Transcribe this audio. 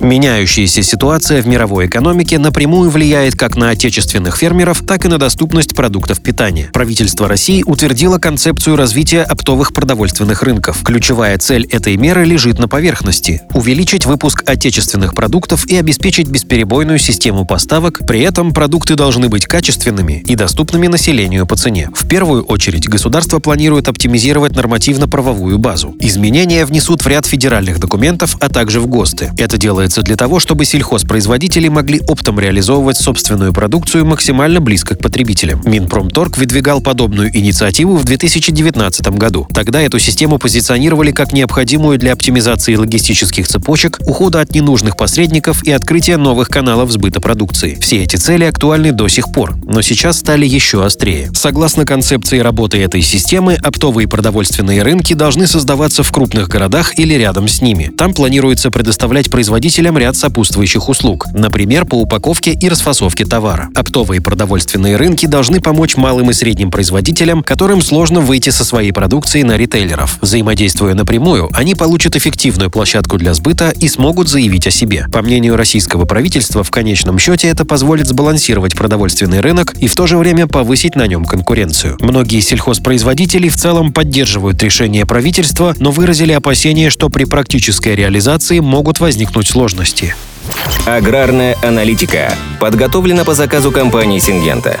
Меняющаяся ситуация в мировой экономике напрямую влияет как на отечественных фермеров, так и на доступность продуктов питания. Правительство России утвердило концепцию развития оптовых продовольственных рынков. Ключевая цель этой меры лежит на поверхности – увеличить выпуск отечественных продуктов и обеспечить бесперебойную систему поставок, при этом продукты должны быть качественными и доступными населению по цене. В первую очередь государство планирует оптимизировать нормативно-правовую базу. Изменения внесут в ряд федеральных документов, а также в ГОСТы. Это делает делается для того, чтобы сельхозпроизводители могли оптом реализовывать собственную продукцию максимально близко к потребителям. Минпромторг выдвигал подобную инициативу в 2019 году. Тогда эту систему позиционировали как необходимую для оптимизации логистических цепочек, ухода от ненужных посредников и открытия новых каналов сбыта продукции. Все эти цели актуальны до сих пор, но сейчас стали еще острее. Согласно концепции работы этой системы, оптовые продовольственные рынки должны создаваться в крупных городах или рядом с ними. Там планируется предоставлять производителям потребителям ряд сопутствующих услуг, например, по упаковке и расфасовке товара. Оптовые продовольственные рынки должны помочь малым и средним производителям, которым сложно выйти со своей продукцией на ритейлеров. Взаимодействуя напрямую, они получат эффективную площадку для сбыта и смогут заявить о себе. По мнению российского правительства, в конечном счете это позволит сбалансировать продовольственный рынок и в то же время повысить на нем конкуренцию. Многие сельхозпроизводители в целом поддерживают решение правительства, но выразили опасения, что при практической реализации могут возникнуть сложности сложности. Аграрная аналитика подготовлена по заказу компании «Сингента».